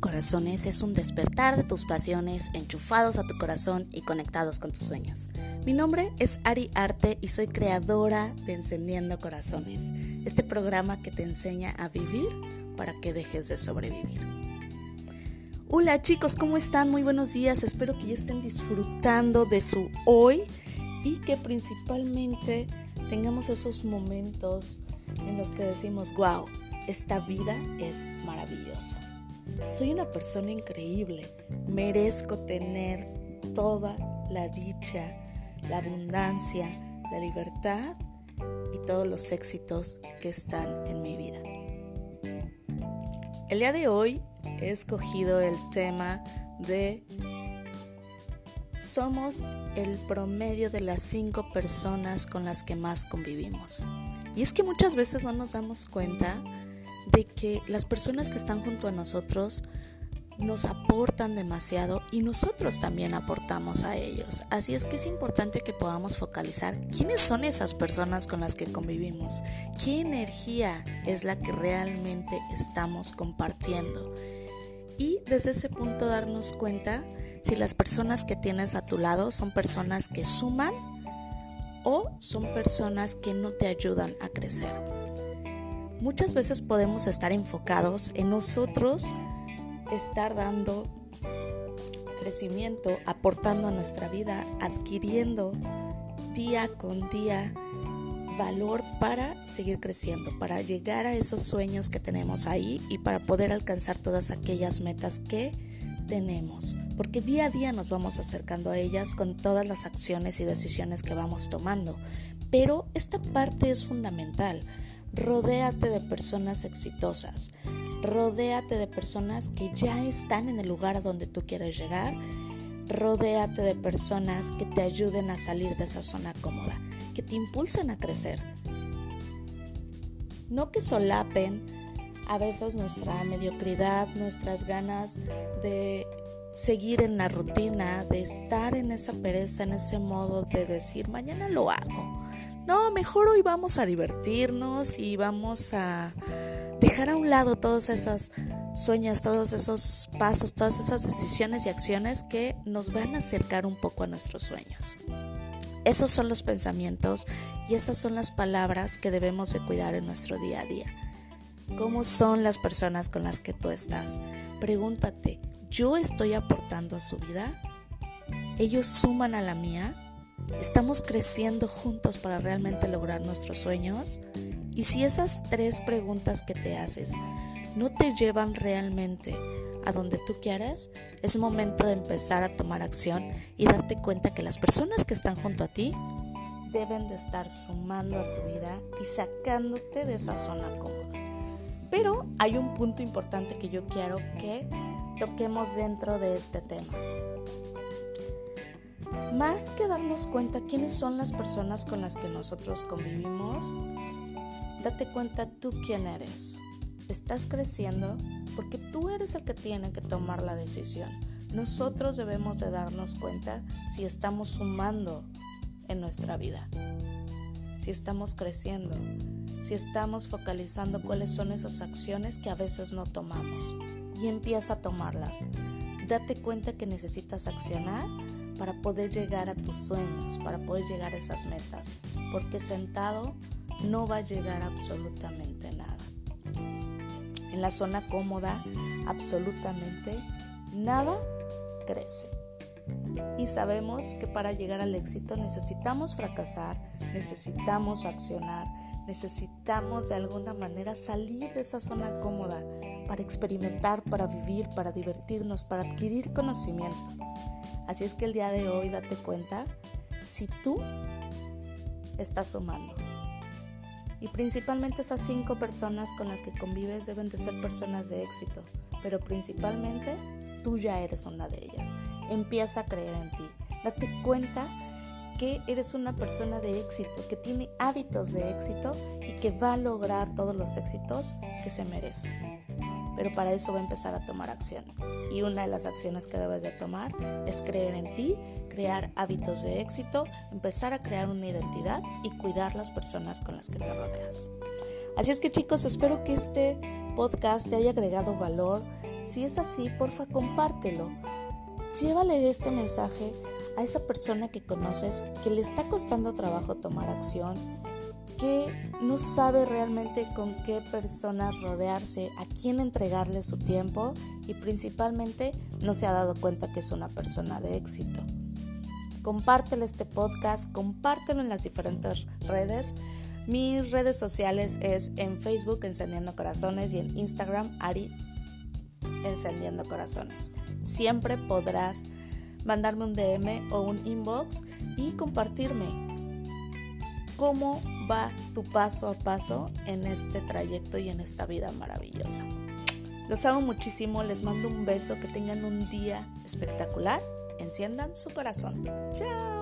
Corazones es un despertar de tus pasiones enchufados a tu corazón y conectados con tus sueños. Mi nombre es Ari Arte y soy creadora de Encendiendo Corazones, este programa que te enseña a vivir para que dejes de sobrevivir. Hola chicos, ¿cómo están? Muy buenos días, espero que ya estén disfrutando de su hoy y que principalmente tengamos esos momentos en los que decimos, wow, esta vida es maravillosa. Soy una persona increíble. Merezco tener toda la dicha, la abundancia, la libertad y todos los éxitos que están en mi vida. El día de hoy he escogido el tema de somos el promedio de las cinco personas con las que más convivimos. Y es que muchas veces no nos damos cuenta de que las personas que están junto a nosotros nos aportan demasiado y nosotros también aportamos a ellos. Así es que es importante que podamos focalizar quiénes son esas personas con las que convivimos, qué energía es la que realmente estamos compartiendo. Y desde ese punto darnos cuenta si las personas que tienes a tu lado son personas que suman o son personas que no te ayudan a crecer. Muchas veces podemos estar enfocados en nosotros, estar dando crecimiento, aportando a nuestra vida, adquiriendo día con día valor para seguir creciendo, para llegar a esos sueños que tenemos ahí y para poder alcanzar todas aquellas metas que tenemos, porque día a día nos vamos acercando a ellas con todas las acciones y decisiones que vamos tomando. Pero esta parte es fundamental Rodéate de personas exitosas. Rodéate de personas que ya están en el lugar donde tú quieres llegar. Rodéate de personas que te ayuden a salir de esa zona cómoda, que te impulsen a crecer. No que solapen a veces nuestra mediocridad, nuestras ganas de seguir en la rutina, de estar en esa pereza, en ese modo de decir, mañana lo hago no, mejor hoy vamos a divertirnos y vamos a dejar a un lado todos esos sueños, todos esos pasos, todas esas decisiones y acciones que nos van a acercar un poco a nuestros sueños. Esos son los pensamientos y esas son las palabras que debemos de cuidar en nuestro día a día. ¿Cómo son las personas con las que tú estás? Pregúntate, ¿yo estoy aportando a su vida? ¿Ellos suman a la mía? ¿Estamos creciendo juntos para realmente lograr nuestros sueños? Y si esas tres preguntas que te haces no te llevan realmente a donde tú quieras, es momento de empezar a tomar acción y darte cuenta que las personas que están junto a ti deben de estar sumando a tu vida y sacándote de esa zona cómoda. Pero hay un punto importante que yo quiero que toquemos dentro de este tema. Más que darnos cuenta quiénes son las personas con las que nosotros convivimos, date cuenta tú quién eres. Estás creciendo porque tú eres el que tiene que tomar la decisión. Nosotros debemos de darnos cuenta si estamos sumando en nuestra vida, si estamos creciendo, si estamos focalizando cuáles son esas acciones que a veces no tomamos y empieza a tomarlas. Date cuenta que necesitas accionar para poder llegar a tus sueños, para poder llegar a esas metas, porque sentado no va a llegar absolutamente nada. En la zona cómoda, absolutamente nada crece. Y sabemos que para llegar al éxito necesitamos fracasar, necesitamos accionar, necesitamos de alguna manera salir de esa zona cómoda para experimentar, para vivir, para divertirnos, para adquirir conocimiento. Así es que el día de hoy date cuenta si tú estás sumando. Y principalmente esas cinco personas con las que convives deben de ser personas de éxito, pero principalmente tú ya eres una de ellas. Empieza a creer en ti. Date cuenta que eres una persona de éxito, que tiene hábitos de éxito y que va a lograr todos los éxitos que se merece pero para eso va a empezar a tomar acción. Y una de las acciones que debes de tomar es creer en ti, crear hábitos de éxito, empezar a crear una identidad y cuidar las personas con las que te rodeas. Así es que chicos, espero que este podcast te haya agregado valor, Si es así, porfa, compártelo. Llévale este mensaje a esa persona que conoces que le está costando trabajo tomar acción, que no sabe realmente con qué personas rodearse, a quién entregarle su tiempo y principalmente no se ha dado cuenta que es una persona de éxito. Compártelo este podcast, compártelo en las diferentes redes. Mis redes sociales es en Facebook Encendiendo Corazones y en Instagram Ari Encendiendo Corazones. Siempre podrás mandarme un DM o un inbox y compartirme cómo va tu paso a paso en este trayecto y en esta vida maravillosa. Los amo muchísimo, les mando un beso, que tengan un día espectacular, enciendan su corazón. Chao.